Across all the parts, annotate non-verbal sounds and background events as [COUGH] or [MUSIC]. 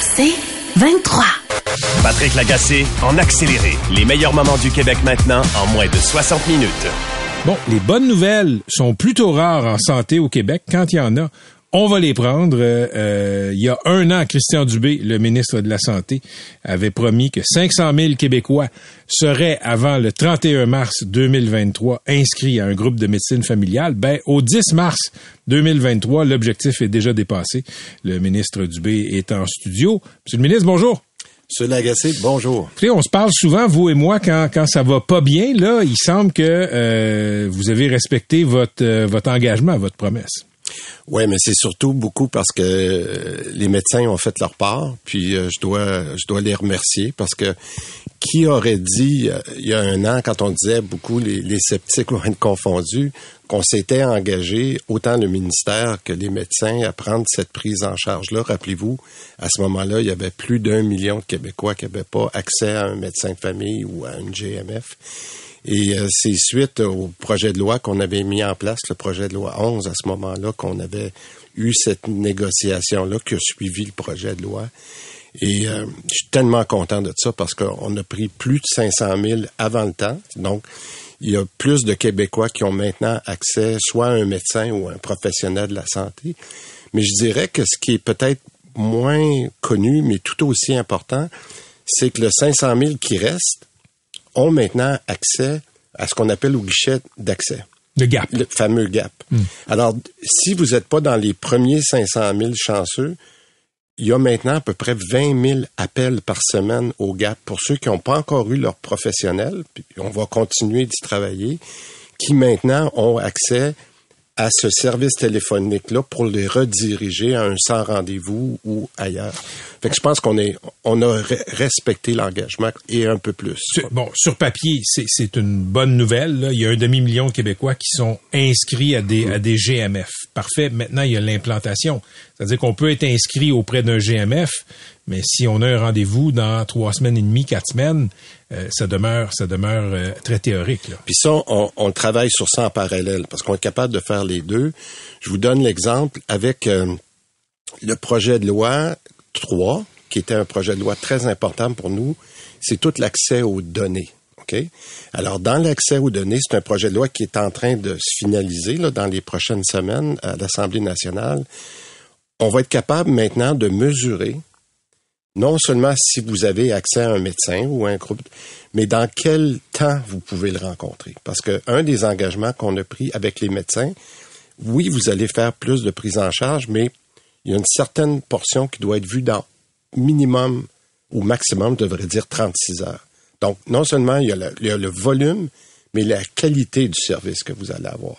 C'est 23. Patrick Lagacé en accéléré. Les meilleurs moments du Québec maintenant en moins de 60 minutes. Bon, les bonnes nouvelles sont plutôt rares en santé au Québec. Quand il y en a, on va les prendre. Euh, euh, il y a un an, Christian Dubé, le ministre de la Santé, avait promis que 500 000 Québécois seraient, avant le 31 mars 2023, inscrits à un groupe de médecine familiale. Ben, au 10 mars 2023, l'objectif est déjà dépassé. Le ministre Dubé est en studio. Monsieur le ministre, bonjour. Monsieur Lagacé, bonjour. Écoutez, on se parle souvent, vous et moi, quand, quand ça va pas bien. Là, il semble que euh, vous avez respecté votre, votre engagement, votre promesse. Oui, mais c'est surtout beaucoup parce que euh, les médecins ont fait leur part, puis euh, je dois je dois les remercier parce que qui aurait dit euh, il y a un an quand on disait beaucoup les, sceptiques vont être confondus qu'on s'était engagé autant le ministère que les médecins à prendre cette prise en charge là. Rappelez-vous, à ce moment-là, il y avait plus d'un million de Québécois qui n'avaient pas accès à un médecin de famille ou à une GMF. Et euh, c'est suite au projet de loi qu'on avait mis en place, le projet de loi 11 à ce moment-là, qu'on avait eu cette négociation-là qui a suivi le projet de loi. Et euh, je suis tellement content de ça parce qu'on a pris plus de 500 000 avant le temps. Donc, il y a plus de Québécois qui ont maintenant accès soit à un médecin ou à un professionnel de la santé. Mais je dirais que ce qui est peut-être moins connu, mais tout aussi important, c'est que le 500 000 qui reste, ont maintenant accès à ce qu'on appelle au guichet d'accès. Le GAP. Le fameux GAP. Hmm. Alors, si vous n'êtes pas dans les premiers 500 000 chanceux, il y a maintenant à peu près 20 000 appels par semaine au GAP pour ceux qui n'ont pas encore eu leur professionnel, puis on va continuer d'y travailler, qui maintenant ont accès à ce service téléphonique-là pour les rediriger à un sans rendez-vous ou ailleurs. Fait que je pense qu'on est, on a respecté l'engagement et un peu plus. bon, sur papier, c'est une bonne nouvelle. Là. Il y a un demi-million de Québécois qui sont inscrits à des, à des GMF. Parfait. Maintenant, il y a l'implantation. C'est-à-dire qu'on peut être inscrit auprès d'un GMF, mais si on a un rendez-vous dans trois semaines et demie, quatre semaines, euh, ça demeure, ça demeure euh, très théorique. Là. Puis ça, on, on, travaille sur ça en parallèle parce qu'on est capable de faire les deux. Je vous donne l'exemple avec euh, le projet de loi 3, qui était un projet de loi très important pour nous. C'est tout l'accès aux données. OK? Alors, dans l'accès aux données, c'est un projet de loi qui est en train de se finaliser là, dans les prochaines semaines à l'Assemblée nationale. On va être capable maintenant de mesurer non seulement si vous avez accès à un médecin ou à un groupe, mais dans quel temps vous pouvez le rencontrer. Parce que un des engagements qu'on a pris avec les médecins, oui, vous allez faire plus de prise en charge, mais il y a une certaine portion qui doit être vue dans minimum ou maximum, je devrais dire 36 heures. Donc, non seulement il y, a le, volume, mais la qualité du service que vous allez avoir.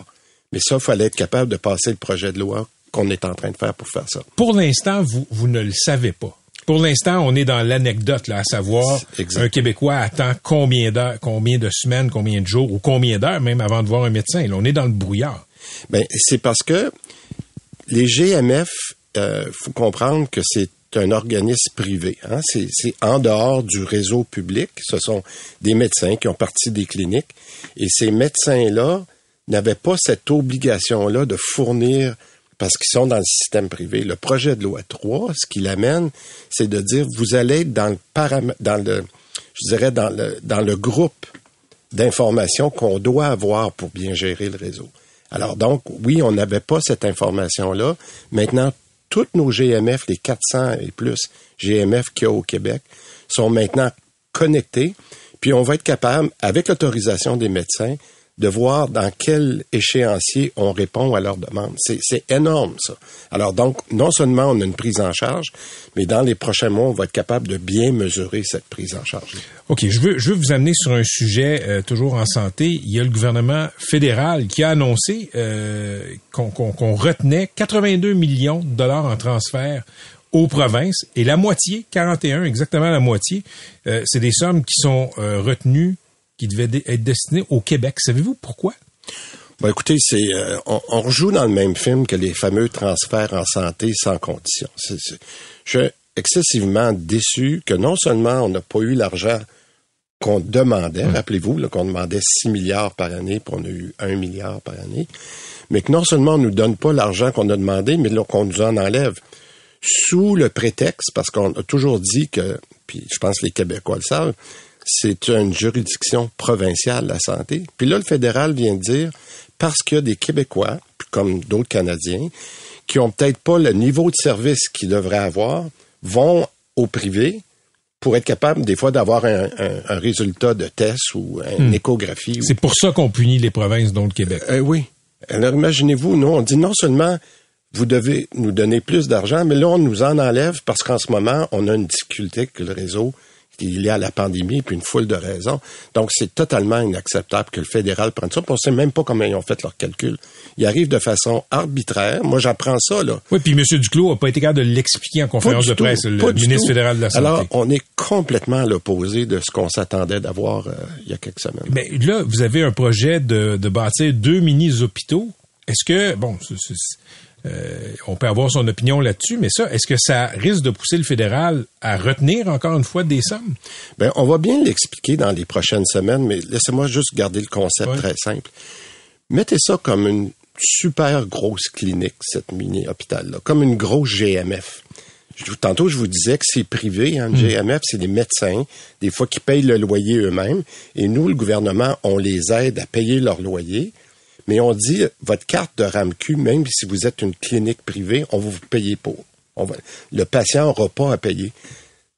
Mais ça, il fallait être capable de passer le projet de loi qu'on est en train de faire pour faire ça. Pour l'instant, vous ne le savez pas. Pour l'instant, on est dans l'anecdote, là, à savoir un Québécois attend combien d'heures, combien de semaines, combien de jours ou combien d'heures même avant de voir un médecin. Là, on est dans le brouillard. Ben, c'est parce que les GMF, euh, faut comprendre que c'est un organisme privé. Hein? C'est en dehors du réseau public. Ce sont des médecins qui ont parti des cliniques. Et ces médecins-là n'avaient pas cette obligation-là de fournir parce qu'ils sont dans le système privé. Le projet de loi 3, ce qu'il amène, c'est de dire vous allez être dans le dans le je dirais dans le dans le groupe d'informations qu'on doit avoir pour bien gérer le réseau. Alors donc oui, on n'avait pas cette information là. Maintenant toutes nos GMF, les 400 et plus GMF qu'il y a au Québec, sont maintenant connectés. Puis on va être capable, avec l'autorisation des médecins, de voir dans quel échéancier on répond à leurs demandes. C'est énorme, ça. Alors donc, non seulement on a une prise en charge, mais dans les prochains mois, on va être capable de bien mesurer cette prise en charge. OK, je veux, je veux vous amener sur un sujet euh, toujours en santé. Il y a le gouvernement fédéral qui a annoncé euh, qu'on qu qu retenait 82 millions de dollars en transfert aux provinces et la moitié, 41, exactement la moitié, euh, c'est des sommes qui sont euh, retenues, qui devaient dé- être destinées au Québec. Savez-vous pourquoi? Écoutez, c'est euh, on, on rejoue dans le même film que les fameux transferts en santé sans condition. Je suis excessivement déçu que non seulement on n'a pas eu l'argent qu'on demandait, rappelez-vous qu'on demandait 6 milliards par année, puis on a eu 1 milliard par année, mais que non seulement on nous donne pas l'argent qu'on a demandé, mais qu'on nous en enlève sous le prétexte, parce qu'on a toujours dit que, puis je pense que les Québécois le savent, c'est une juridiction provinciale, la santé. Puis là, le fédéral vient de dire, parce qu'il y a des Québécois, puis comme d'autres Canadiens, qui ont peut-être pas le niveau de service qu'ils devraient avoir, vont au privé pour être capable, des fois, d'avoir un, un- un résultat de test ou une échographie. ou- C'est pour ça qu'on punit les provinces, dont le Québec. euh, oui. Alors imaginez-vous, nous, on dit non seulement vous devez nous donner plus d'argent, mais là, on nous en enlève parce qu'en ce moment, on a une difficulté que le réseau est lié à la pandémie, puis une foule de raisons. Donc, c'est totalement inacceptable que le fédéral prenne ça. Puis on sait même pas comment ils ont fait leur calcul. Ils arrivent de façon arbitraire. Moi, j'apprends ça, là. Oui, puis M. Duclos a pas été capable de l'expliquer en conférence de tout, presse, le pas du ministre tout. fédéral de la Santé. Alors, on est complètement à l'opposé de ce qu'on s'attendait d'avoir euh, il y a quelques semaines. Mais là, vous avez un projet de, de bâtir deux mini-hôpitaux. Est-ce que, bon, c'est- c'est- euh, on peut avoir son opinion là-dessus, mais ça, est-ce que ça risque de pousser le fédéral à retenir encore une fois des sommes? Ben, on va bien l'expliquer dans les prochaines semaines, mais laissez-moi juste garder le concept Ouais. très simple. Mettez ça comme une super grosse clinique, cette mini-hôpital-là, comme une grosse GMF. Tantôt, je vous disais que c'est privé, hein, le GMF, c'est des médecins, des fois qui payent le loyer eux-mêmes, et nous, le gouvernement, on les aide à payer leur loyer, mais on dit, votre carte de RAMQ, même si vous êtes une clinique privée, on va vous payer pour. On va, le patient n'aura pas à payer.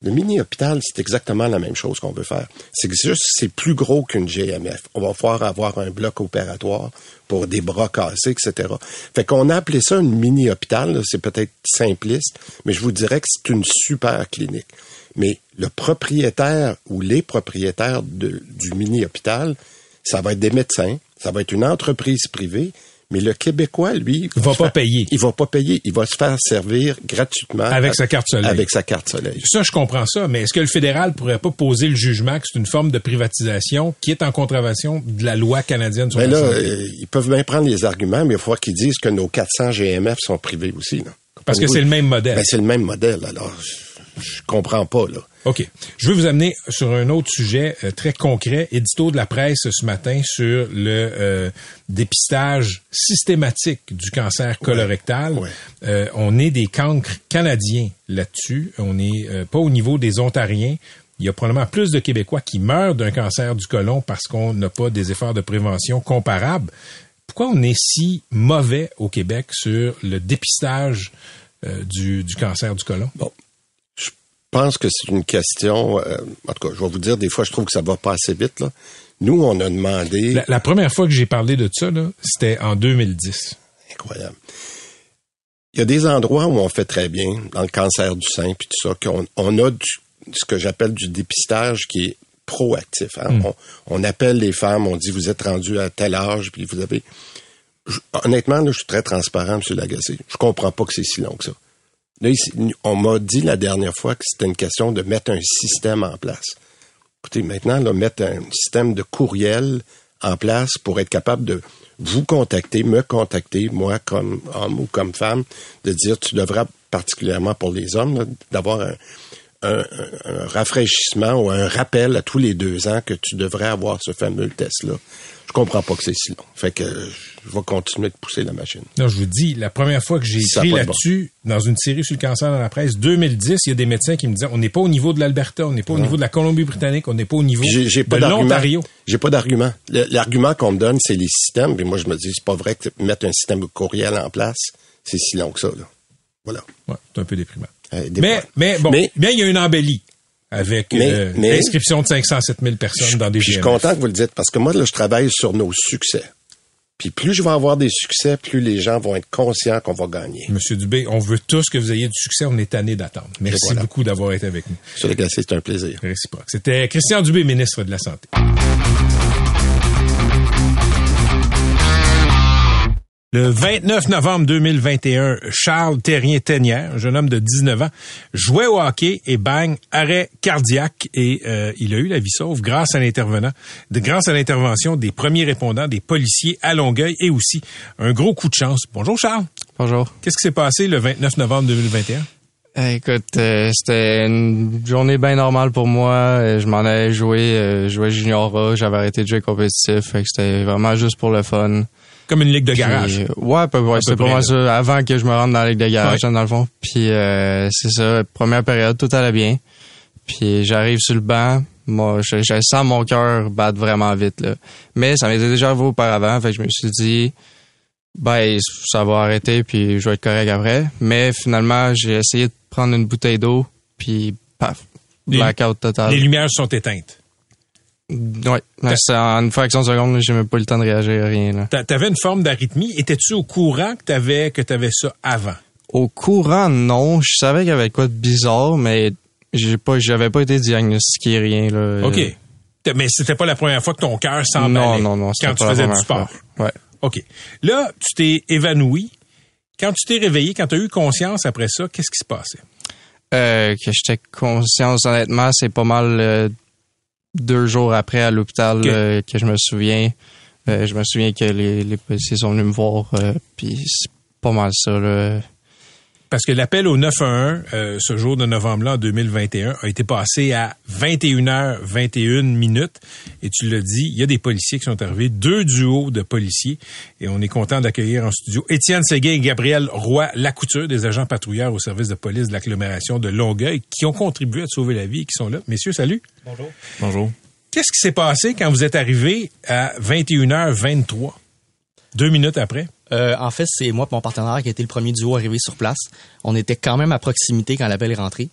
Le mini-hôpital, c'est exactement la même chose qu'on veut faire. C'est juste, c'est plus gros qu'une GMF. On va pouvoir avoir un bloc opératoire pour des bras cassés, etc. Fait qu'on a appelé ça une mini-hôpital. C'est peut-être simpliste, mais je vous dirais que c'est une super clinique. Mais le propriétaire ou les propriétaires du mini-hôpital, ça va être des médecins, ça va être une entreprise privée, mais le Québécois, lui... Il va se pas faire- payer. Il va pas payer. Il va se faire servir gratuitement. Avec sa carte soleil. Avec sa carte soleil. Ça, je comprends ça, mais est-ce que le fédéral pourrait pas poser le jugement que c'est une forme de privatisation qui est en contravention de la loi canadienne sur Mais la là, santé? euh, ils peuvent bien prendre les arguments, mais il va falloir qu'ils disent que nos 400 GMF sont privés aussi. Là. Parce que c'est le même modèle. Ben, c'est le même modèle. Alors, je, je comprends pas, là. OK. Je veux vous amener sur un autre sujet euh, très concret. Édito de la presse ce matin sur le euh, dépistage systématique du cancer colorectal. Ouais. Euh, on est des cancres canadiens là-dessus. On n'est euh, pas au niveau des Ontariens. Il y a probablement plus de Québécois qui meurent d'un cancer du côlon parce qu'on n'a pas des efforts de prévention comparables. Pourquoi on est si mauvais au Québec sur le dépistage euh, du, du cancer du côlon? Bon. Je pense que c'est une question. euh, en tout cas, je vais vous dire, des fois, je trouve que ça va pas assez vite. Là. Nous, on a demandé. La, la première fois que j'ai parlé de ça, c'était en 2010. Incroyable. Il y a des endroits où on fait très bien, dans le cancer du sein, puis tout ça, qu'on on a du, ce que j'appelle du dépistage qui est proactif. hein. Hmm. On, on appelle les femmes, on dit vous êtes rendu à tel âge, puis vous avez. Je- honnêtement, là, je suis très transparent, M. Lagacé. Je comprends pas que c'est si long que ça. On m'a dit la dernière fois que c'était une question de mettre un système en place. Écoutez, maintenant, là, mettre un système de courriel en place pour être capable de vous contacter, me contacter, moi comme homme ou comme femme, de dire tu devras, particulièrement pour les hommes, d'avoir un, un- un- rafraîchissement ou un rappel à tous les deux ans que tu devrais avoir ce fameux test-là. Je comprends pas que c'est si long. Fait que je vais continuer de pousser la machine. Non, je vous dis, la première fois que j'ai écrit bon. là-dessus, dans une série sur le cancer dans la presse, 2010, il y a des médecins qui me disaient, on n'est pas au niveau de l'Alberta, on n'est pas au niveau de la Colombie-Britannique, on n'est pas au niveau pas de l'Ontario. J'ai pas d'argument. L'argument qu'on me donne, c'est les systèmes. Et moi, je me dis, c'est pas vrai que mettre un système courriel en place, c'est si long que ça. Là. Voilà. Ouais, c'est un peu déprimant. Euh, Mais, mais bon, Mais- bien, il y a une embellie avec euh, l'inscription de 507 000 personnes dans des je suis content que vous le dites parce que moi, là, je travaille sur nos succès. Puis plus je vais avoir des succès, plus les gens vont être conscients qu'on va gagner. Monsieur Dubé, on veut tous que vous ayez du succès, on est tanné d'attendre. Merci voilà. beaucoup d'avoir été avec nous. Sur le c'est un plaisir. Réciproque. C'était Christian Dubé, ministre de la Santé. Le 29 novembre 2021, Charles Terrien-Tenière, un jeune homme de 19 ans, jouait au hockey et bang, arrêt cardiaque et euh, il a eu la vie sauve grâce à l'intervenant, de grâce à l'intervention des premiers répondants, des policiers à Longueuil et aussi un gros coup de chance. Bonjour Charles. Bonjour. Qu'est-ce qui s'est passé le 29 novembre 2021? Eh, Écoute, euh, c'était une journée bien normale pour moi. Euh, Je m'en allais jouer, euh, je jouais junior A, j'avais arrêté de jouer compétitif, fait que c'était vraiment juste pour le fun. Comme une ligue de garage. ouais, peu, ouais, peu c'est pas près, mal ça. Avant que je me rende dans la ligue de garage, Ouais. dans le fond. Puis euh, c'est ça, première période, tout allait bien. Puis j'arrive sur le banc, moi, je, je sens mon cœur battre vraiment vite là. Mais ça m'était déjà arrivé auparavant, fait que je me suis dit, ben ça va arrêter, puis je vais être correct après. Mais finalement, j'ai essayé de prendre une bouteille d'eau, puis paf, blackout total. Les lumières sont éteintes. Ouais, c'est en une fraction de seconde, j'ai même pas eu le temps de réagir à rien là. T'a- T'avais une forme d'arythmie. Étais-tu au courant que t'avais que t'avais ça avant? Au courant, non. Je savais qu'il y avait quoi de bizarre, mais j'ai pas, j'avais pas été diagnostiqué rien là. OK. Mais c'était pas la première fois que ton cœur Non, s'emballait non, non. c'était quand tu faisais du sport. fois. Ouais. OK. Là, tu t'es évanoui. Quand tu t'es réveillé, quand tu as eu conscience après ça, qu'est-ce qui se passait? Euh, que j'étais conscience, honnêtement, c'est pas mal euh, deux jours après à l'hôpital euh, que je me souviens. Euh, je me souviens que les, les policiers sont venus me voir, euh, puis c'est pas mal ça. Là. Parce que l'appel au 911, euh, ce jour de novembre-là, en 2021, a été passé à 21h21 minutes. Et tu l'as dit, il y a des policiers qui sont arrivés, deux duos de policiers. Et on est content d'accueillir en studio Étienne Séguin et Gabriel Roy-Lacouture, des agents patrouilleurs au service de police de l'agglomération de Longueuil, qui ont contribué à te sauver la vie et qui sont là. Messieurs, salut. Bonjour. Qu'est-ce qui s'est passé quand vous êtes arrivés à 21h23? Deux minutes après? Euh, en fait, c'est moi et mon partenaire qui a été le premier duo arrivé sur place. On était quand même à proximité quand l'appel est rentré.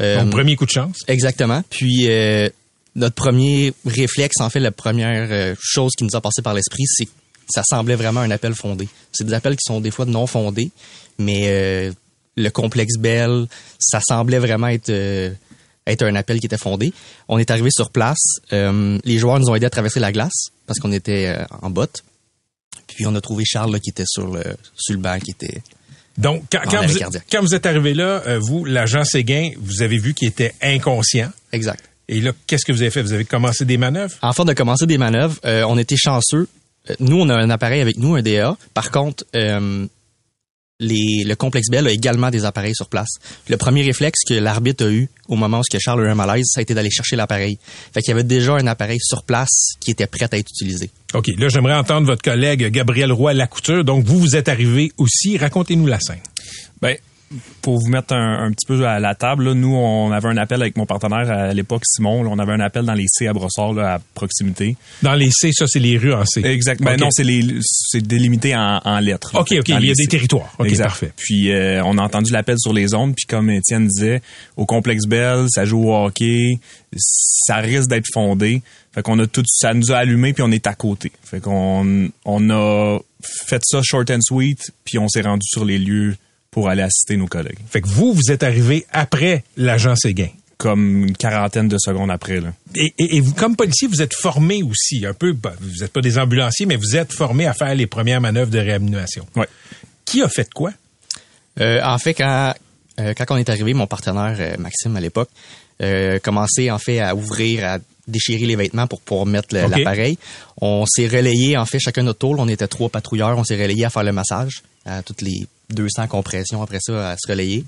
Euh, premier coup de chance. Exactement. Puis euh, notre premier réflexe, en fait, la première euh, chose qui nous a passé par l'esprit, c'est que ça semblait vraiment un appel fondé. C'est des appels qui sont des fois non fondés, mais euh, le complexe Bell, ça semblait vraiment être euh, être un appel qui était fondé. On est arrivé sur place. euh, les joueurs nous ont aidés à traverser la glace parce qu'on était euh, en botte. Puis on a trouvé Charles là, qui était sur le sur le banc, qui était Donc, quand, vous, quand vous êtes arrivé là, euh, vous, l'agent Séguin, vous avez vu qu'il était inconscient. exact. Et là, qu'est-ce que vous avez fait? Vous avez commencé des manœuvres? En fait, de commencer des manœuvres, euh, on était chanceux. Euh, Nous, on a un appareil avec nous, un DA. Par contre, euh, les, le complexe Bell a également des appareils sur place. Le premier réflexe que l'arbitre a eu au moment où ce que Charles a eu un malaise, ça a été d'aller chercher l'appareil. Fait qu'il y avait déjà un appareil sur place qui était prêt à être utilisé. OK, là, j'aimerais entendre votre collègue Gabriel Roy-Lacouture. Donc, vous, vous êtes arrivé aussi. Racontez-nous la scène. Ben, pour vous mettre un, un petit peu à la table, là, nous, on avait un appel avec mon partenaire à l'époque, Simon. là, on avait un appel dans les C à Brossard, là, à proximité. Dans les C, ça, c'est les rues en C. Exact. Ben OK. non, c'est les, c'est délimité en, en lettres. OK, OK, il y a des C. territoires. OK, Exact. parfait. Puis euh, on a entendu l'appel sur les ondes, puis comme Étienne disait, au complexe Bell, ça joue au hockey, ça risque d'être fondé. Fait qu'on a tout, ça nous a allumé, puis on est à côté. Fait qu'on on a fait ça short and sweet, puis on s'est rendu sur les lieux pour aller assister nos collègues. Fait que vous, vous êtes arrivé après l'agent Séguin. Comme une quarantaine de secondes après. Là. Et, et- et vous, comme policier, vous êtes formé aussi, un peu, bah, vous n'êtes pas des ambulanciers, mais vous êtes formé à faire les premières manœuvres de réanimation. Ouais. Qui a fait quoi? Euh, en fait, quand, euh, quand on est arrivé, mon partenaire euh, Maxime à l'époque euh, commençait en fait à ouvrir, à déchirer les vêtements pour pouvoir mettre l'appareil. On s'est relayé en fait chacun notre tour. On était trois patrouilleurs. On s'est relayé à faire le massage à toutes les 200 compressions après ça à se relayer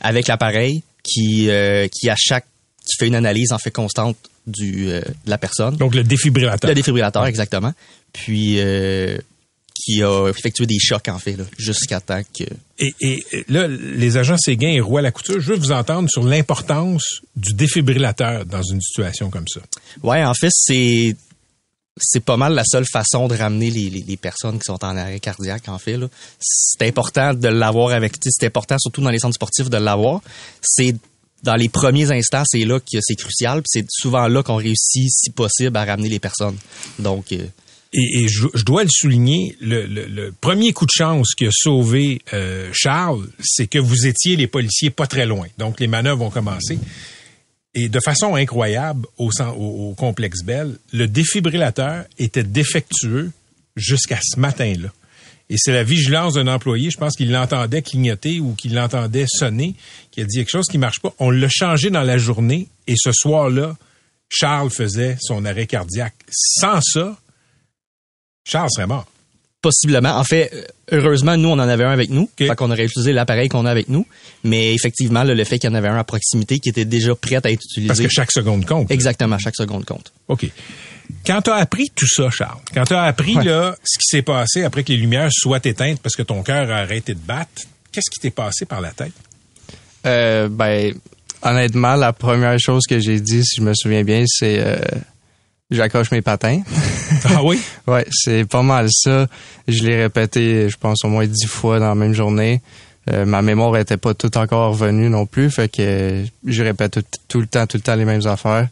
avec l'appareil qui euh, qui à chaque qui fait une analyse en fait constante du euh, de la personne. Donc, le défibrillateur. Le défibrillateur, exactement. Puis euh, qui a effectué des chocs en fait jusqu'à temps que Et, et et là, les agents Séguin et Roy Lacouture, je veux vous entendre sur l'importance du défibrillateur dans une situation comme ça. Ouais, en fait, c'est c'est pas mal la seule façon de ramener les, les, les personnes qui sont en arrêt cardiaque, en fait. C'est important de l'avoir avec... C'est important, surtout dans les centres sportifs, de l'avoir. C'est dans les premiers instants, c'est là que c'est crucial. C'est souvent là qu'on réussit, si possible, à ramener les personnes. Donc, euh, Et, et je, je dois le souligner, le, le- le premier coup de chance qui a sauvé euh, Charles, c'est que vous étiez les policiers pas très loin. Donc, les manœuvres ont commencé. Et de façon incroyable, au, complexe Bell, le défibrillateur était défectueux jusqu'à ce matin-là. Et c'est la vigilance d'un employé, je pense qu'il l'entendait clignoter ou qu'il l'entendait sonner, qui a dit quelque chose qui marche pas. On l'a changé dans la journée et ce soir-là, Charles faisait son arrêt cardiaque. Sans ça, Charles serait mort. Possiblement. En fait, heureusement, nous, on en avait un avec nous. OK. Fait qu'on aurait utilisé l'appareil qu'on a avec nous. Mais effectivement, là, le fait qu'il y en avait un à proximité qui était déjà prêt à être utilisé. Parce que chaque seconde compte. Exactement, chaque seconde compte. OK. Quand tu as appris tout ça, Charles, quand tu as appris Ouais. là, ce qui s'est passé après que les lumières soient éteintes parce que ton cœur a arrêté de battre, qu'est-ce qui t'est passé par la tête? Euh, ben, honnêtement, la première chose que j'ai dit, si je me souviens bien, c'est euh, j'accroche mes patins. [LAUGHS] Ah oui? ouais, c'est pas mal ça. Je l'ai répété, je pense, au moins dix fois dans la même journée. Euh, ma mémoire était pas tout encore revenue non plus, fait que je répète tout, tout le temps, tout le temps les mêmes affaires.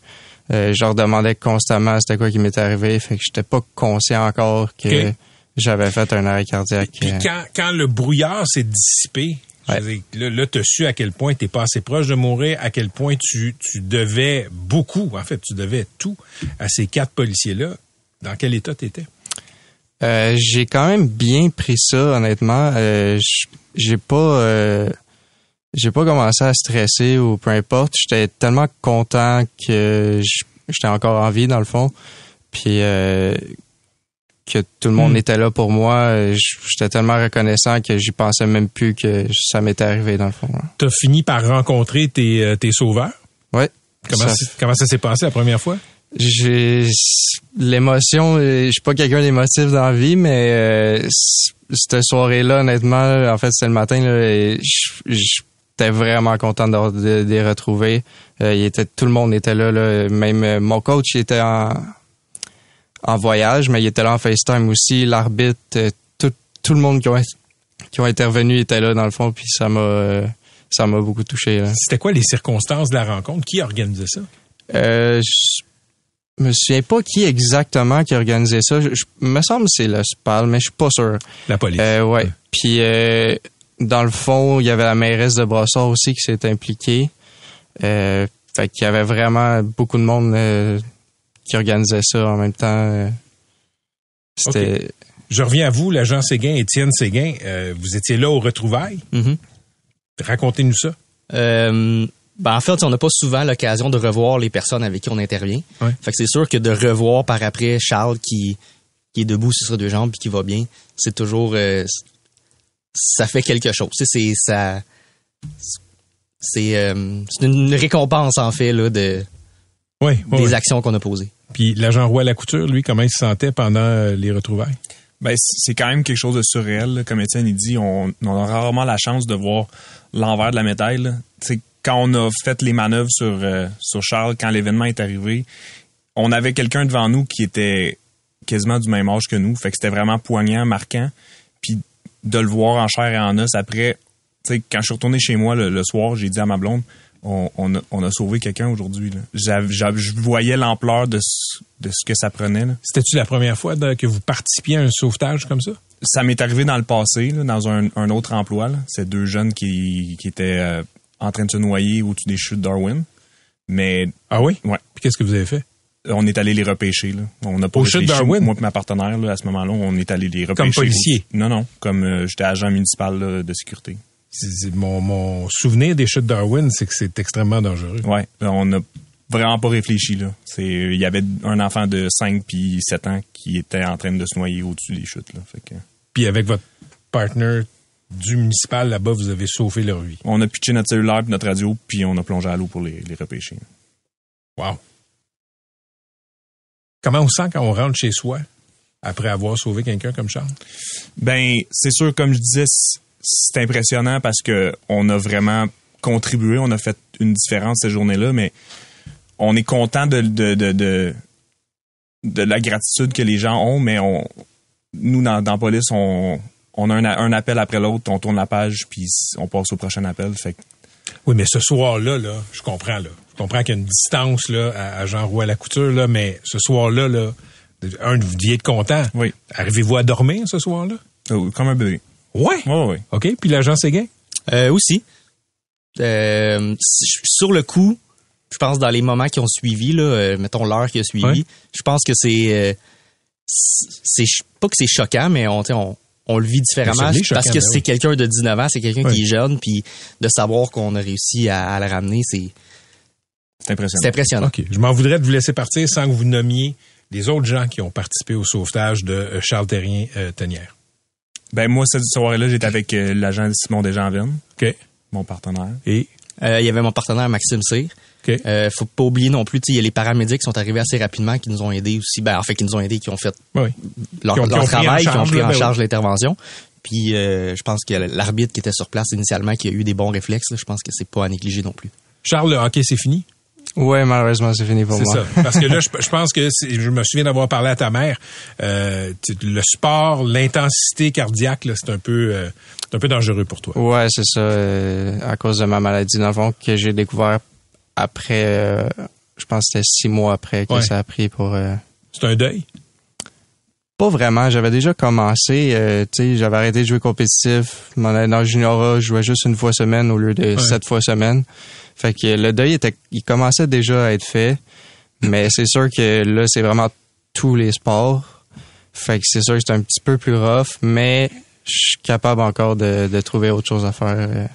Euh, je leur demandais constamment c'était quoi qui m'était arrivé, fait que j'étais pas conscient encore que j'avais fait un arrêt cardiaque. Puis quand, quand le brouillard s'est dissipé, Ouais. veux dire, là, là tu as su à quel point tu pas assez proche de mourir, à quel point tu, tu devais beaucoup, en fait, tu devais tout à ces quatre policiers-là. Dans quel état tu étais? Euh, j'ai quand même bien pris ça, honnêtement. Euh, j'ai pas, euh, j'ai pas commencé à stresser ou peu importe. J'étais tellement content que j'étais encore en vie dans le fond, puis euh, que tout le monde Hmm. était là pour moi. Euh, J'étais tellement reconnaissant que j'y pensais même plus que ça m'était arrivé dans le fond. là. Tu as fini par rencontrer tes, euh, tes sauveurs? Ouais. Comment Ça- comment ça s'est passé la première fois? J'ai l'émotion, euh, je suis pas quelqu'un d'émotif dans la vie, mais euh, cette soirée-là, honnêtement, en fait, c'était le matin, j'étais vraiment content de, de, de les retrouver. Euh, il était, tout le monde était là, là. même mon coach il était en, en voyage, mais il était là en FaceTime aussi, l'arbitre, euh, tout, tout le monde qui ont, qui ont intervenu était là dans le fond, puis ça m'a euh, ça m'a beaucoup touché. C'était quoi les circonstances de la rencontre? Qui organisait ça? Euh, je me souviens pas qui exactement qui organisait ça. Je, je- me semble que c'est le SPAL, mais je suis pas sûr. La police. Euh, ouais. Puis euh, dans le fond, il y avait la mairesse de Brossard aussi qui s'est impliquée. Euh, fait qu'il y avait vraiment beaucoup de monde qui organisait ça en même temps. euh. Je reviens à vous, l'agent Séguin, Étienne Séguin. Euh, vous étiez là aux retrouvailles. Mhm. Racontez-nous ça. Euh, ben en fait, on n'a pas souvent l'occasion de revoir les personnes avec qui on intervient. Ouais. Fait que c'est sûr que de revoir par après Charles qui, qui est debout sur ses deux jambes puis qui va bien, c'est toujours euh, ça fait quelque chose. C'est ça c'est euh, une récompense en fait là de des actions qu'on a posées. Puis l'agent Roy Lacouture, lui, comment il se sentait pendant euh, les retrouvailles? Ben, c'est quand même quelque chose de surréel. Comme Étienne il dit, on, a rarement la chance de voir l'envers de la médaille. quand on a fait les manœuvres sur, euh, sur Charles, quand l'événement est arrivé, on avait quelqu'un devant nous qui était quasiment du même âge que nous. Fait que c'était vraiment poignant, marquant. Puis de le voir en chair et en os après, quand je suis retourné chez moi le soir, j'ai dit à ma blonde, on, on a, on a sauvé quelqu'un aujourd'hui. Je voyais l'ampleur de, ce- de ce que ça prenait. C'était-tu la première fois de- que vous participiez à un sauvetage comme ça? ça m'est arrivé dans le passé, là, dans un, un autre emploi. C'est deux jeunes qui, qui étaient euh, en train de se noyer au-dessus des chutes Darwin. Mais Ah oui? ouais, Puis qu'est-ce que vous avez fait? on est allé les repêcher. Là. On n'a pas chutes réfléchi. Darwin? Moi et ma partenaire, là, à ce moment-là, on est allé les repêcher. policier? Non, non. Comme euh, j'étais agent municipal là, de sécurité. Mon, mon souvenir des chutes Darwin, c'est que c'est extrêmement dangereux. Là, on n'a vraiment pas réfléchi. là. C'est Il y avait un enfant de 5 puis 7 ans qui était en train de se noyer au-dessus des chutes. Là. Fait que, Puis avec votre partner du municipal là-bas, vous avez sauvé leur vie. on a pitché notre cellulaire notre radio, puis on a plongé à l'eau pour les, les repêcher. Wow. Comment on sent quand on rentre chez soi après avoir sauvé quelqu'un comme Charles? Ben, c'est sûr, comme je disais, c'est impressionnant parce que on a vraiment contribué, on a fait une différence cette journée-là, mais on est content de, de, de, de, de la gratitude que les gens ont, mais on, nous, dans, dans la police, on, on a un, appel après l'autre, on tourne la page, puis on passe au prochain appel. Fait Oui, mais ce soir-là, là, je comprends, là. Je comprends qu'il y a une distance, là, à, à Jean-Roy Lacouture, là, mais ce soir-là, là, un, vous deviez être content. Oui. Arrivez-vous à dormir ce soir-là? euh, comme un bébé. Ouais. Ouais, ouais. OK. Puis l'agent Séguin? Euh, aussi. Euh, sur le coup, je pense dans les moments qui ont suivi, là, euh, mettons l'heure qui a suivi, Ouais. je pense que c'est euh, c'est pas que c'est choquant, mais on, on, on le vit différemment ça l'est parce que ben c'est oui. quelqu'un de 19 ans, c'est quelqu'un Ouais. qui est jeune, puis de savoir qu'on a réussi à, à le ramener, c'est C'est impressionnant. c'est impressionnant. OK. Je m'en voudrais de vous laisser partir sans que vous nommiez les autres gens qui ont participé au sauvetage de Charles Terrien euh, Tenière. Ben moi, cette soirée-là, j'étais avec euh, l'agent Simon Desjardins, OK. mon partenaire. Et? Euh, il y avait mon partenaire Maxime Cyr. OK. Euh, faut pas oublier non plus, tu sais, il y a les paramédics qui sont arrivés assez rapidement, qui nous ont aidés aussi. Ben, en fait, qui nous ont aidés, qui ont fait Oui. leur, Qui ont- qui leur ont pris en travail, qui ont pris là, en ben charge l'intervention. Puis euh, je pense que l'arbitre qui était sur place initialement, qui a eu des bons réflexes, là, je pense que c'est pas à négliger non plus. Charles, le hockey, c'est fini? Ouais, malheureusement, c'est fini pour C'est moi. ça. Parce que là, [LAUGHS] je, je pense que c'est- je me souviens d'avoir parlé à ta mère. Euh, le sport, l'intensité cardiaque, c'est un peu, euh, c'est un peu dangereux pour toi. Ouais, c'est ça. euh, à cause de ma maladie, dans le fond, que j'ai découvert après, euh, je pense que c'était six mois après que Ouais. ça a pris pour... euh, C'est un deuil? Pas vraiment. J'avais déjà commencé. euh, tu sais, j'avais arrêté de jouer compétitif. Allais dans le juniora, je jouais juste une fois semaine au lieu de sept fois semaine. Fait que le deuil était, il commençait déjà à être fait. Mais c'est sûr que là, c'est vraiment tous les sports. Fait que c'est sûr que c'est un petit peu plus rough, mais je suis capable encore de, de trouver autre chose à faire.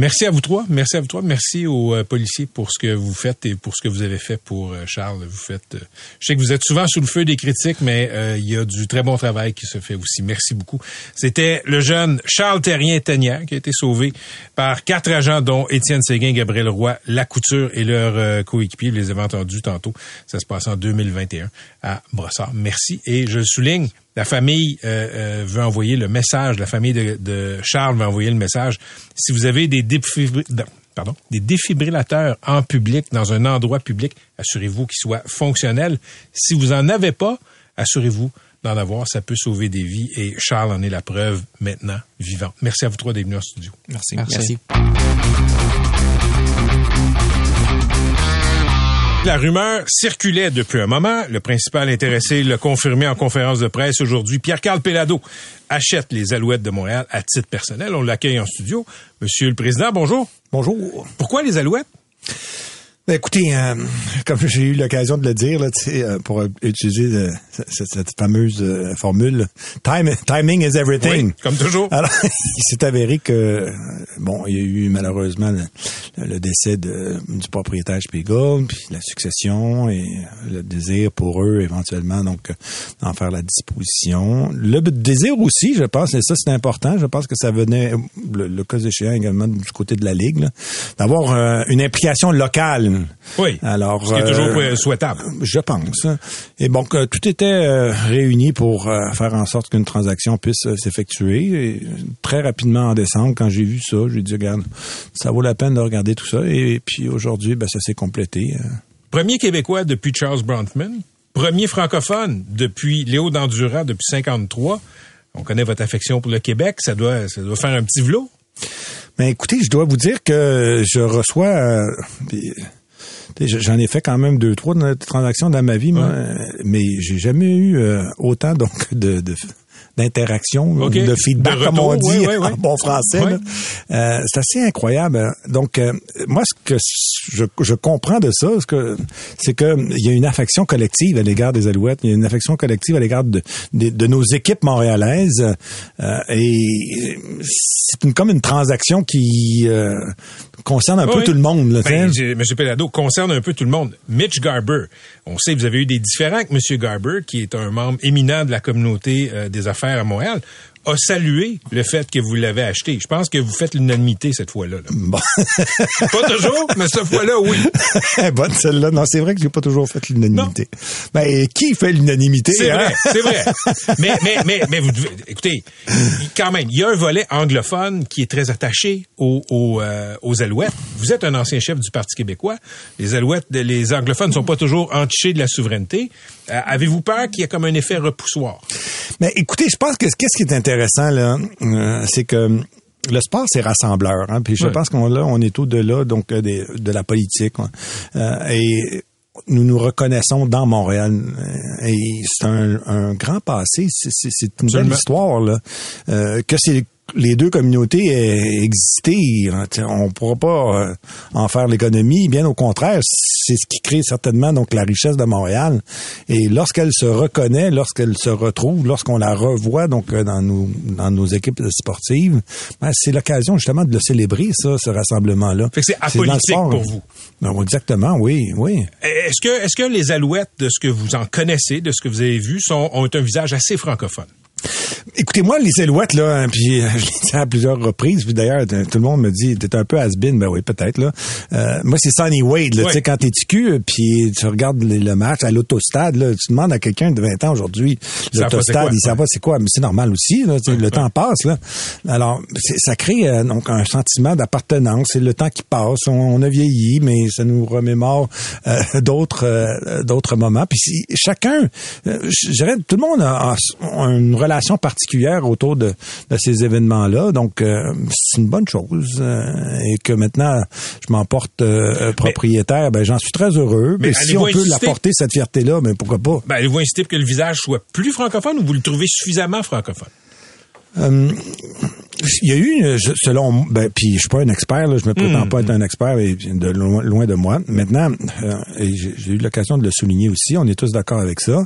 Merci à vous trois. Merci à vous trois. Merci aux euh, policiers pour ce que vous faites et pour ce que vous avez fait pour euh, Charles. Vous faites. euh, je sais que vous êtes souvent sous le feu des critiques, mais il y a du très bon travail qui se fait aussi. Merci beaucoup. C'était le jeune Charles Terrien Tenière qui a été sauvé par quatre agents, dont Étienne Séguin, Gabriel Roy, Lacouture et leur euh, coéquipier. Vous les avez entendus tantôt. Ça se passe en 2021 à Brossard. Merci. Et je souligne. La famille euh, euh, veut envoyer le message, la famille de, de Charles veut envoyer le message. Si vous avez des, défibri- de- pardon, des défibrillateurs en public, dans un endroit public, assurez-vous qu'ils soient fonctionnels. Si vous en avez pas, assurez-vous d'en avoir. Ça peut sauver des vies et Charles en est la preuve maintenant vivante. Merci à vous trois d'être venus en studio. Merci. Merci. La rumeur circulait depuis un moment. Le principal intéressé l'a confirmé en conférence de presse aujourd'hui. Pierre-Carl Pellado achète les Alouettes de Montréal à titre personnel. On l'accueille en studio. Monsieur le Président, bonjour. Bonjour. Pourquoi les Alouettes? Ben, écoutez, euh, comme j'ai eu l'occasion de le dire, là, tu sais, euh, pour utiliser euh, cette, cette fameuse euh, formule, time, timing is everything. Oui, comme toujours. [LAUGHS] Alors, il s'est avéré que, euh, bon, il y a eu malheureusement le, le décès de- du propriétaire Spiegel, puis la succession et le désir pour eux éventuellement, donc, euh, d'en faire la disposition. Le désir aussi, je pense, et ça c'est important, je pense que ça venait, le, le cas échéant également du côté de la Ligue, d'avoir euh, une implication locale. Oui. Alors, Ce qui est toujours euh, euh, souhaitable. je pense. Et bon, que tout était euh, réuni pour euh, faire en sorte qu'une transaction puisse euh, s'effectuer. Et très rapidement en décembre, quand j'ai vu ça, j'ai dit, regarde, ça vaut la peine de regarder tout ça. Et puis aujourd'hui, ben, ça s'est complété. euh. Premier Québécois depuis Charles Bronfman. Premier francophone depuis Léo Dandurand depuis 53. On connaît votre affection pour le Québec. Ça doit, ça doit faire un petit vlot. Mais écoutez, je dois vous dire que je reçois... euh, J'en ai fait quand même deux, trois de transactions dans ma vie, moi, euh, mais j'ai jamais eu euh, autant donc de, de d'interaction, de feedback, De comme on dit ouais, ouais, ouais. en bon français. Ouais. Euh, c'est assez incroyable. Donc, euh, moi, ce que je, je comprends de ça, c'est que c'est que il y a une affection collective à l'égard des Alouettes. Il y a une affection collective à l'égard de, de, de nos équipes montréalaises. Euh, et c'est une- comme une transaction qui concerne un peu tout le monde. Là, Ben, M. Pelado concerne un peu tout le monde. Mitch Garber, on sait que vous avez eu des différends avec M. Garber, qui est un membre éminent de la communauté euh, des affaires à Montréal, a salué le fait que vous l'avez acheté. Je pense que vous faites l'unanimité cette fois-là. là. Bon. [LAUGHS] Pas toujours, mais cette fois-là, oui. [LAUGHS] Bonne celle-là. Non, c'est vrai que j'ai pas toujours fait l'unanimité. Ben, qui fait l'unanimité? C'est hein? vrai, c'est vrai. Mais, mais, mais, mais vous devez, écoutez, quand même, il y a un volet anglophone qui est très attaché aux, aux, euh, aux Alouettes. Vous êtes un ancien chef du Parti québécois. Les Alouettes, les anglophones ne sont pas toujours entichés de la souveraineté. Euh, Avez-vous peur qu'il y ait comme un effet repoussoir? Mais écoutez, je pense que qu'est-ce qui est intéressant là, euh, c'est que le sport c'est rassembleur. Hein, puis je pense qu'on là, on est au-delà donc euh, des- de la politique. hein. Euh, et nous nous reconnaissons dans Montréal. Euh, Et c'est un, un grand passé. C'est- une belle histoire là. Euh, que c'est les deux communautés aient existé, hein, t'sais, on pourra pas euh, en faire l'économie. Bien au contraire, c'est ce qui crée certainement donc la richesse de Montréal. Et lorsqu'elle se reconnaît, lorsqu'elle se retrouve, lorsqu'on la revoit donc euh, dans nos dans nos équipes sportives, ben, c'est l'occasion justement de le célébrer ça, ce rassemblement-là. Fait que c'est apolitique pour vous. Non, exactement, oui, oui. Est-ce que, est-ce que les Alouettes, de ce que vous en connaissez, de ce que vous avez vu, sont, ont un visage assez francophone? Écoutez-moi, les Alouettes, là, hein, puis euh, [LAUGHS] je l'ai dit à plusieurs reprises, puis d'ailleurs, tout le monde me dit, t'es un peu has-been, ben oui, peut-être, là. Euh, moi, c'est Sonny Wade, là, Ouais. tu sais, quand t'es TQ, puis tu regardes le, le match à l'autostade, là, tu demandes à quelqu'un de 20 ans aujourd'hui, savent l'autostade, il sait ouais. pas c'est quoi, mais c'est normal aussi, là, le temps passe, là. Alors, ça crée, euh, donc, un sentiment d'appartenance, c'est le temps qui passe, on, on a vieilli, mais ça nous remémore euh, d'autres euh, d'autres moments, puis si- chacun, euh, je dirais, tout le monde a, a- a une relation particulière autour de, de ces événements-là. Donc, euh, c'est une bonne chose. euh, et que maintenant, je m'en porte euh, propriétaire, ben, j'en suis très heureux. Mais Mais si allez-vous on peut insister? l'apporter, cette fierté-là, mais pourquoi pas? Ben, vous incitez pour que le visage soit plus francophone ou vous le trouvez suffisamment francophone? Euh, il y a eu, selon, ben, puis je suis pas un expert, là, je me prétends pas être un expert et de loin, loin de moi. Maintenant, euh, j'ai eu l'occasion de le souligner aussi, on est tous d'accord avec ça.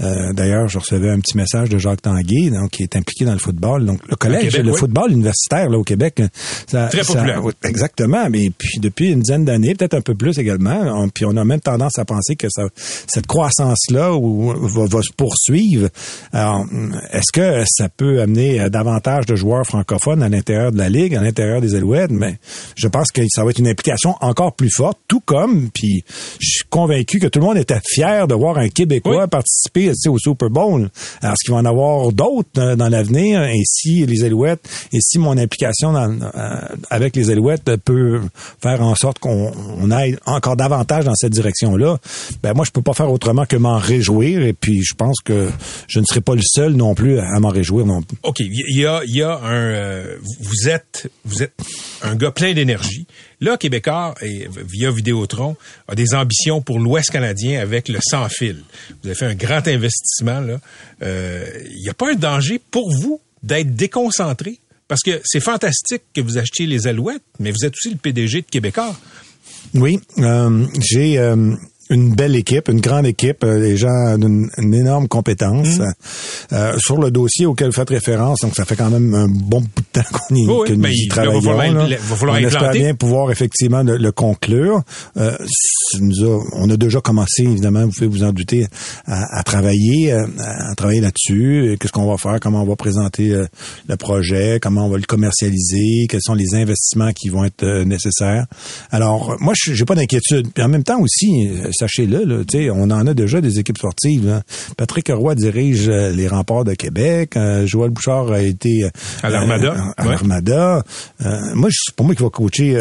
Euh, D'ailleurs, je recevais un petit message de Jacques Tanguay, donc qui est impliqué dans le football. Donc le collège, Québec, le oui. football universitaire là au Québec, ça, Très ça- populaire. oui, exactement. Mais puis depuis une dizaine d'années, peut-être un peu plus également, on- puis on a même tendance à penser que ça, cette croissance-là ou- va, va se poursuivre. Alors, est-ce que ça peut amener euh, davantage de joueurs francophones à l'intérieur de la ligue, à l'intérieur des Alouettes Mais je pense que ça va être une implication encore plus forte. Tout comme, puis je suis convaincu que tout le monde était fier de voir un Québécois Oui. participer au Super Bowl. Alors, est-ce qu'il va en avoir d'autres euh, dans l'avenir? Ainsi, les Alouettes, et si mon implication dans- euh, avec les Alouettes peut faire en sorte qu'on on aille encore davantage dans cette direction-là, ben moi, je peux pas faire autrement que m'en réjouir. Et puis, je pense que je ne serai pas le seul non plus à m'en réjouir non plus. OK, il y a, y a un... euh, vous êtes vous êtes un gars plein d'énergie. Là, Québécois, via Vidéotron, a des ambitions pour l'Ouest canadien avec le sans-fil. Vous avez fait un grand investissement. Euh, Il n'y a pas un danger pour vous d'être déconcentré? Parce que c'est fantastique que vous achetiez les Alouettes, mais vous êtes aussi le PDG de Québécois. Oui, euh, j'ai euh, une belle équipe, une grande équipe, euh, des gens d'une une énorme compétence Mhm. euh, sur le dossier auquel vous faites référence. Donc, ça fait quand même un bon bout de temps qu'on y, Oui, mais y il- travaillons. va falloir là. va falloir on espère bien pouvoir effectivement le, le conclure. Euh, nous a- on a déjà commencé, évidemment, vous pouvez vous en douter, à, à travailler, euh, à, à travailler là-dessus. Qu'est-ce qu'on va faire, comment on va présenter euh, le projet, comment on va le commercialiser, quels sont les investissements qui vont être euh, nécessaires? Alors, moi, je j'ai pas d'inquiétude. Puis en même temps aussi, euh, sachez-le, là, tu sais, on en a déjà des équipes sportives. Patrick Roy dirige euh, les remparts de Québec. Euh, Joël Bouchard a été euh, À l'Armada, à l'Armada. Moi, je- c'est pas moi qui va coacher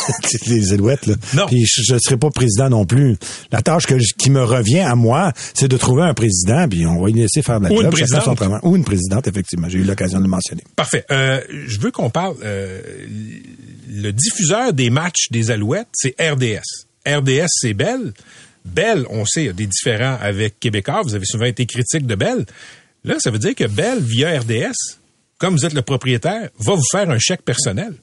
[LAUGHS] les Alouettes. Là. Non. Puis je ne serai pas président non plus. La tâche que je- qui me revient à moi, c'est de trouver un président, puis on va lui laisser faire la Ou une job. chacun présidente. son. Ou une présidente, effectivement. J'ai eu l'occasion de le mentionner. Parfait. Je veux qu'on parle. le diffuseur des matchs des Alouettes, c'est RDS. RDS, c'est Bell. Bell, on sait, il y a des différends avec Québécois. Vous avez souvent été critique de Bell. Là, ça veut dire que Bell, via RDS, comme vous êtes le propriétaire, va vous faire un chèque personnel.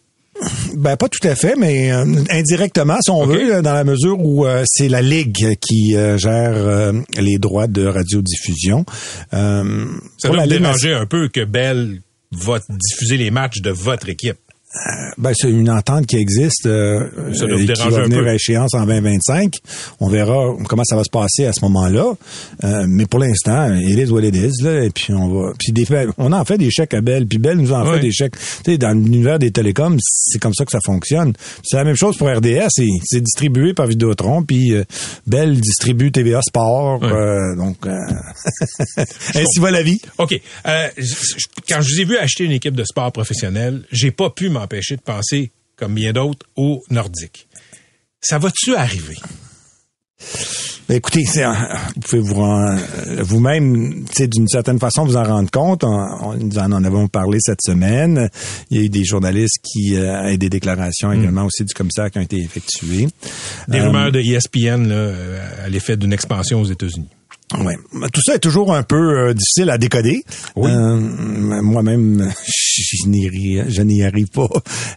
Ben pas tout à fait, mais euh, indirectement, si on veut, dans la mesure où euh, c'est la ligue qui euh, gère les droits de radiodiffusion. Ça va Ligue déranger un peu que Bell va diffuser les matchs de votre équipe. Ben, c'est une entente qui existe euh, Ça et qui va venir à échéance en 2025. On verra comment ça va se passer à ce moment-là. Euh, mais pour l'instant, it is what it is. Là, et puis on va. Puis des, on en fait des chèques à Bell. Puis Bell nous en fait des chèques. Tu sais, dans l'univers des télécoms, c'est comme ça que ça fonctionne. C'est la même chose pour RDS. C'est, distribué par Vidéotron. Puis euh, Bell distribue TVA Sport. Ouais. euh, donc euh, [LAUGHS] ainsi va la vie. OK. Euh, je- quand je vous ai vu acheter une équipe de sport professionnel, j'ai pas pu m'empêcher de penser, comme bien d'autres, au Nordique. Ça va-tu arriver? Ben, écoutez, vous pouvez vous euh, vous-même, d'une certaine façon, vous en rendre compte. On, on- nous en avons parlé cette semaine. Il y a eu des journalistes qui euh, et des déclarations également aussi du commissaire qui ont été effectuées. Des Euh, rumeurs de ESPN là, euh, à l'effet d'une expansion aux États-Unis. Ouais. Tout ça est toujours un peu euh, difficile à décoder. Oui. Euh, Moi-même, [LAUGHS] je n'y arrive pas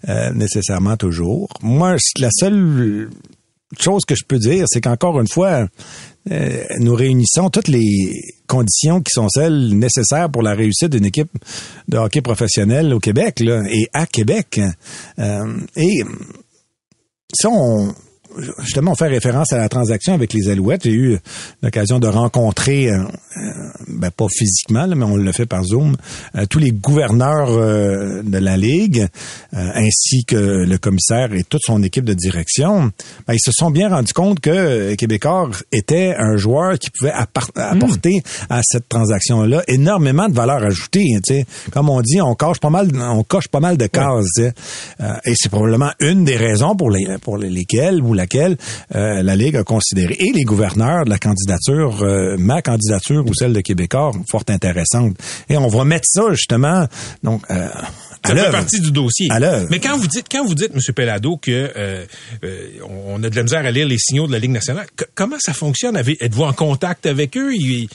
euh, nécessairement toujours. Moi, la seule chose que je peux dire, c'est qu'encore une fois, nous réunissons toutes les conditions qui sont celles nécessaires pour la réussite d'une équipe de hockey professionnel au Québec là, et à Québec. Et si on justement on fait référence à la transaction avec les Alouettes, j'ai eu l'occasion de rencontrer, euh, euh, ben pas physiquement, là, mais on le fait par Zoom, euh, tous les gouverneurs euh, de la Ligue, ainsi que le commissaire et toute son équipe de direction. Ben, ils se sont bien rendus compte que Québécois était un joueur qui pouvait appar- apporter à cette transaction-là énormément de valeur ajoutée. hein, tu sais. Comme on dit, on coche pas mal, on coche pas mal de cases. Euh, et c'est probablement une des raisons pour, les, pour lesquelles ou laquelle euh, la Ligue a considéré et les gouverneurs de la candidature, euh, ma candidature ou celle de Québécois, fort intéressante. Et on va mettre ça justement donc euh, à Ça fait partie du dossier. Mais quand vous dites, quand vous dites, M. Pellado, que euh, euh, on a de la misère à lire les signaux de la Ligue nationale, c- comment ça fonctionne? Êtes-vous en contact avec eux? Il-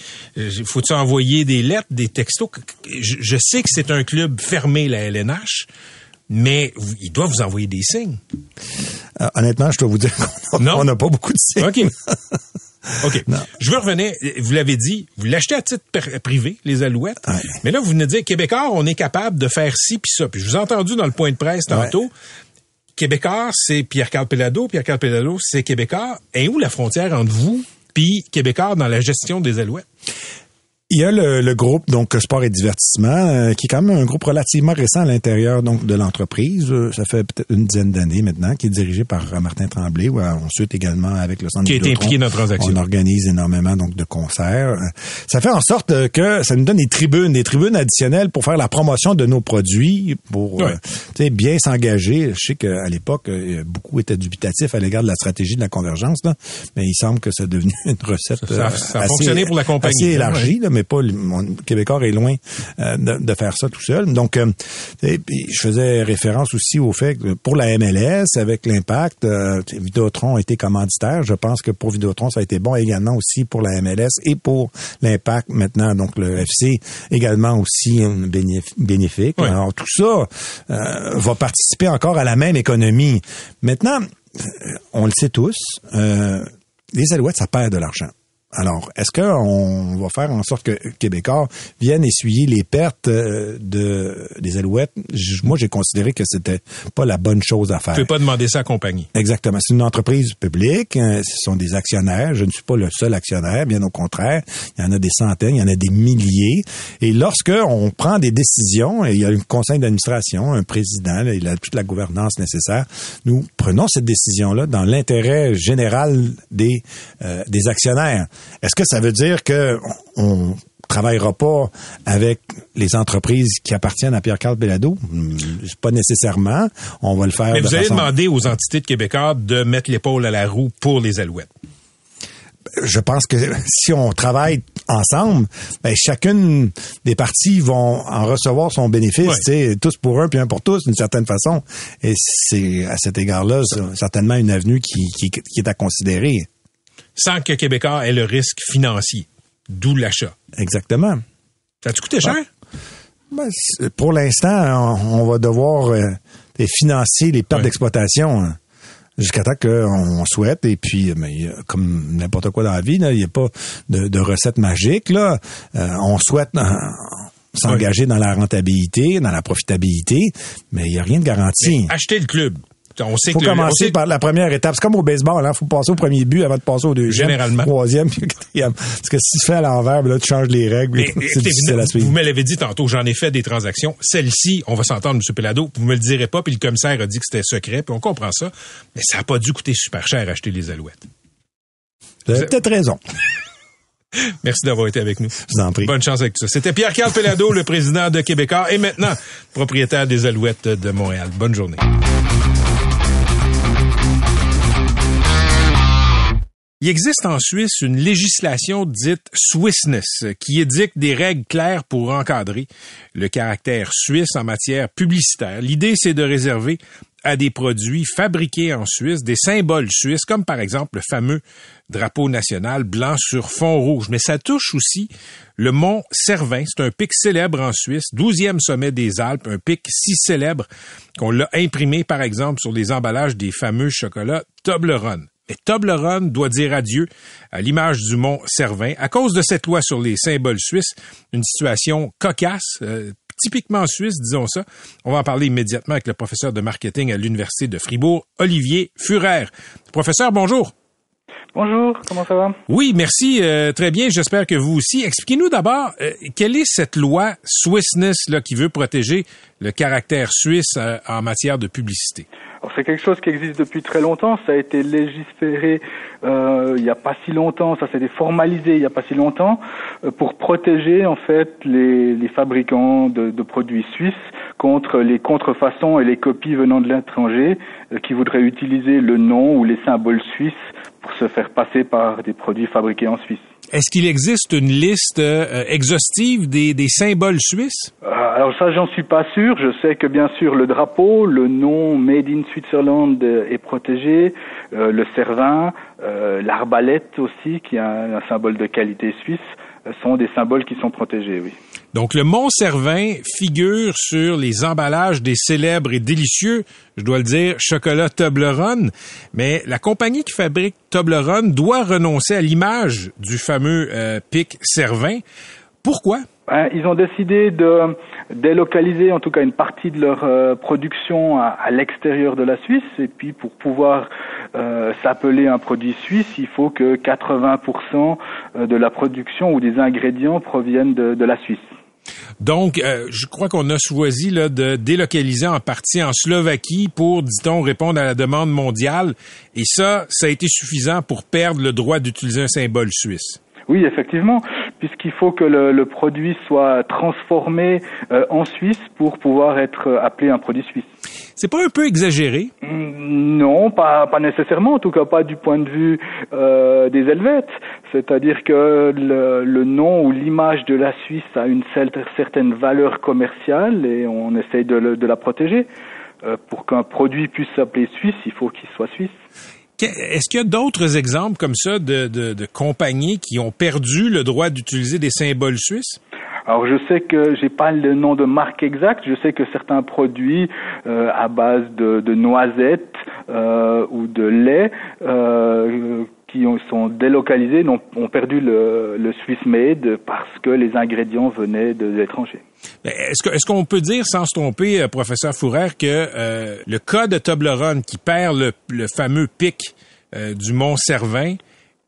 Faut-il envoyer des lettres, des textos? Je, je sais que c'est un club fermé, la LNH, mais ils doivent vous envoyer des signes. Euh, honnêtement, je dois vous dire qu'on Non? n'a- pas beaucoup de signes. OK. [LAUGHS] OK. Je veux revenir. Vous l'avez dit, vous l'achetez à titre privé, les Alouettes. Ouais. Mais là, vous venez de dire, Québécois, on est capable de faire ci puis ça. Puis je vous ai entendu dans le point de presse tantôt. Québécois, c'est Pierre-Carl Pellado. Pierre-Carl Pellado, c'est Québécois. Et où la frontière entre vous puis Québécois dans la gestion des Alouettes? Il y a le, le groupe donc sport et divertissement euh, qui est quand même un groupe relativement récent à l'intérieur donc de l'entreprise. Euh, Ça fait peut-être une dizaine d'années maintenant, qui est dirigé par euh, Martin Tremblay. Ou euh, ensuite également avec le centre Qui a été Vidéotron. impliqué dans la transaction. On organise énormément donc de concerts. Ça fait en sorte que ça nous donne des tribunes, des tribunes additionnelles pour faire la promotion de nos produits, pour euh, bien s'engager. Je sais qu'à l'époque, beaucoup étaient dubitatifs à l'égard de la stratégie de la convergence, là, mais il semble que c'est devenu une recette Ça- ça- euh, ça a assez- fonctionné pour la compagnie, assez hein, élargie, là, mais pas le mon Québécois est loin euh, de, de faire ça tout seul. Donc, euh, et puis, je faisais référence aussi au fait que pour la MLS, avec l'impact, euh, Vidéotron a été commanditaire. Je pense que pour Vidéotron, ça a été bon également aussi pour la MLS et pour l'impact maintenant, donc le FC également aussi bénéf- bénéfique. Alors tout ça euh, va participer encore à la même économie. Maintenant, on le sait tous, les Alouettes, ça perd de l'argent. Alors, est-ce qu'on va faire en sorte que Québécois viennent essuyer les pertes euh, de, des Alouettes? Moi, j'ai considéré que c'était pas la bonne chose à faire. pouvez pas demander ça à la compagnie. Exactement. C'est une entreprise publique. euh, Ce sont des actionnaires. Je ne suis pas le seul actionnaire, bien au contraire. Il y en a des centaines, il y en a des milliers. Et lorsque on prend des décisions, et il y a un conseil d'administration, un président, il a toute la gouvernance nécessaire, nous prenons cette décision-là dans l'intérêt général des, euh, des actionnaires. Est-ce que ça veut dire que on travaillera pas avec les entreprises qui appartiennent à Pierre-Carl Bellado? Hmm, Pas nécessairement. On va le faire Mais de vous allez façon- demander aux entités de Québécois de mettre l'épaule à la roue pour les Alouettes. je pense que [LAUGHS] si on travaille ensemble, ben, chacune des parties vont en recevoir son bénéfice, tous pour un puis un pour tous, d'une certaine façon. Et c'est à cet égard-là c'est certainement une avenue qui, qui, qui est à considérer. Sans que Québécois ait le risque financier. D'où l'achat. Exactement. Ça a-tu coûté cher? Ben, c'est- pour l'instant, on, on va devoir euh, financer les pertes Ouais. d'exploitation. hein, Jusqu'à temps qu'on souhaite, et puis, mais, il y a- comme n'importe quoi dans la vie, là, il n'y a pas de, de recette magique. Là. Euh, on souhaite euh, s'engager dans la rentabilité, dans la profitabilité, mais il n'y a rien de garanti. Acheter le club. On sait Il faut que le- on commencer sait- par la première étape. C'est comme au baseball, il faut passer au premier but avant de passer au deuxième, Généralement. troisième, [LAUGHS] quatrième. Parce que si tu fais à l'envers, ben là, tu changes les règles. Mais, c'est difficile vous, à suivre. vous me l'avez dit tantôt, j'en ai fait des transactions. Celle-ci, on va s'entendre, M. Pelado, vous me le direz pas, puis le commissaire a dit que c'était secret, puis on comprend ça. Mais ça n'a pas dû coûter super cher acheter les Alouettes. Vous avez peut-être raison. [LAUGHS] Merci d'avoir été avec nous. Je vous en prie. Bonne chance avec tout ça. C'était Pierre-Carl Pelado, le président de Québécois, et maintenant propriétaire des Alouettes de Montréal. Bonne journée. Il existe en Suisse une législation dite Swissness qui édicte des règles claires pour encadrer le caractère suisse en matière publicitaire. L'idée, c'est de réserver à des produits fabriqués en Suisse, des symboles suisses, comme par exemple le fameux drapeau national blanc sur fond rouge. Mais ça touche aussi le mont Cervin. C'est un pic célèbre en Suisse, douzième sommet des Alpes, un pic si célèbre qu'on l'a imprimé, par exemple, sur les emballages des fameux chocolats Toblerone. Mais Toblerone doit dire adieu à l'image du mont Cervin à cause de cette loi sur les symboles suisses, une situation cocasse, euh, typiquement suisse, disons ça. On va en parler immédiatement avec le professeur de marketing à l'Université de Fribourg, Olivier Furer. Professeur, bonjour. Bonjour, comment ça va? Oui, merci, euh, très bien. J'espère que vous aussi. Expliquez-nous d'abord, euh, quelle est cette loi Swissness là, qui veut protéger le caractère suisse euh, en matière de publicité? C'est quelque chose qui existe depuis très longtemps. Ça a été légiféré il n'y a pas si longtemps. Ça s'est formalisé il n'y a pas si longtemps pour protéger en fait les, fabricants de, de, produits suisses contre les contrefaçons et les copies venant de l'étranger qui voudraient utiliser le nom ou les symboles suisses pour se faire passer par des produits fabriqués en Suisse. Est-ce qu'il existe une liste euh, exhaustive des, des, symboles suisses? Euh, Alors ça, j'en suis pas sûr. Je sais que bien sûr le drapeau, le nom Made in Switzerland est protégé, euh, le cervin, euh, l'arbalète aussi, qui est un, un, symbole de qualité suisse, sont des symboles qui sont protégés. Donc, le Mont Cervin figure sur les emballages des célèbres et délicieux, je dois le dire, chocolat Toblerone. Mais la compagnie qui fabrique Toblerone doit renoncer à l'image du fameux euh, pic Cervin. Pourquoi? Ben, ils ont décidé de délocaliser en tout cas une partie de leur euh, production à, à l'extérieur de la Suisse et puis pour pouvoir euh, s'appeler un produit suisse, il faut que 80% euh, de la production ou des ingrédients proviennent de, de la Suisse. Donc, euh, je crois qu'on a choisi là, de délocaliser en partie en Slovaquie pour, dit-on, répondre à la demande mondiale. Et ça, ça a été suffisant pour perdre le droit d'utiliser un symbole suisse. Oui, effectivement, puisqu'il faut que le, le, produit soit transformé euh, en Suisse pour pouvoir être appelé un produit suisse. C'est pas un peu exagéré? Non, pas, pas nécessairement, en tout cas pas du point de vue euh, des Helvètes. C'est-à-dire que le, le, nom ou l'image de la Suisse a une certaine valeur commerciale et on essaye de, le, de la protéger. Euh, pour qu'un produit puisse s'appeler Suisse, il faut qu'il soit suisse. Est-ce qu'il y a d'autres exemples comme ça de, de, de, compagnies qui ont perdu le droit d'utiliser des symboles suisses? Alors je sais que j'ai pas le nom de marque exact. Je sais que certains produits euh, à base de, de noisettes euh, ou de lait euh, qui ont, sont délocalisés ont, ont perdu le, le Swiss made parce que les ingrédients venaient de l'étranger. Est-ce qu'on est qu'on peut dire, sans se tromper, euh, professeur Fourrer, que euh, le cas de Toblerone qui perd le, le fameux pic euh, du Mont Cervin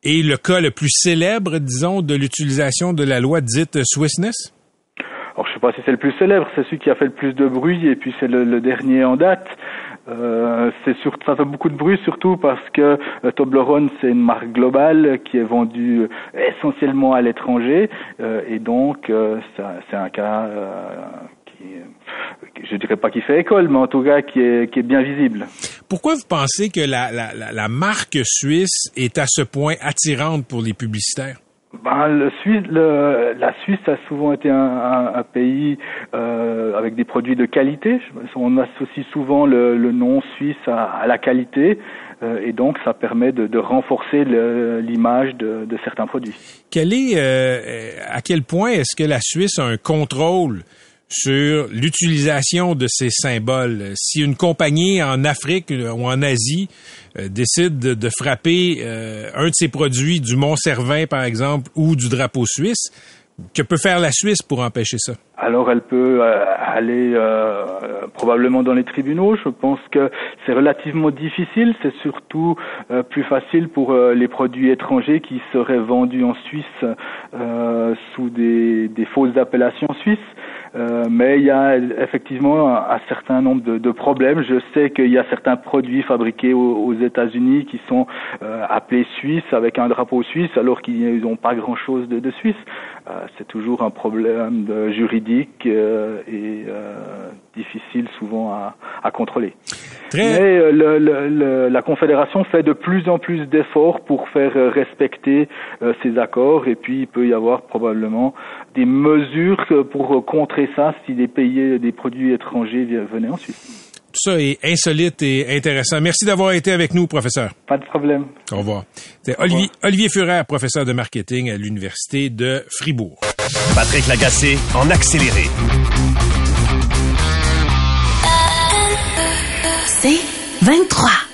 est le cas le plus célèbre, disons, de l'utilisation de la loi dite Swissness? Alors, je sais pas si c'est le plus célèbre, c'est celui qui a fait le plus de bruit et puis c'est le, le, dernier en date. Euh, c'est surtout, ça fait beaucoup de bruit surtout parce que euh, Toblerone c'est une marque globale qui est vendue euh, essentiellement à l'étranger euh, et donc c'est un cas qui, je dirais pas qui fait école, mais en tout cas qui est, qui est bien visible. Pourquoi vous pensez que la, la, la marque suisse est à ce point attirante pour les publicitaires? Ben, le Suisse, le, la Suisse a souvent été un, un, un pays euh, avec des produits de qualité. On associe souvent le, le nom suisse à, à la qualité euh, et donc ça permet de, de renforcer l'image de, de, certains produits. Quel est, euh, à quel point est-ce que la Suisse a un contrôle sur l'utilisation de ces symboles? Si une compagnie en Afrique ou en Asie euh, décide de, frapper euh, un de ses produits du Mont Cervin, par exemple, ou du drapeau suisse, que peut faire la Suisse pour empêcher ça? Alors elle peut euh, aller probablement dans les tribunaux. Je pense que c'est relativement difficile. C'est surtout plus facile pour les produits étrangers qui seraient vendus en Suisse sous des fausses appellations suisses. Euh, mais il y a effectivement un, un certain nombre de, de, problèmes. Je sais qu'il y a certains produits fabriqués aux, aux États-Unis qui sont euh, appelés suisses avec un drapeau suisse alors qu'ils n'ont pas grand-chose de, de, suisse. Euh, c'est toujours un problème juridique euh, et euh, difficile souvent à, à contrôler. Très... Mais le, le, le, la Confédération fait de plus en plus d'efforts pour faire respecter ces accords et puis il peut y avoir probablement des mesures pour contrer ça si des pays, des produits étrangers venaient en Suisse. Tout ça est insolite et intéressant. Merci d'avoir été avec nous, professeur. Pas de problème. Au revoir. C'est Olivier, Olivier Furer, professeur de marketing à l'Université de Fribourg. Patrick Lagacé en accéléré. C'est 23.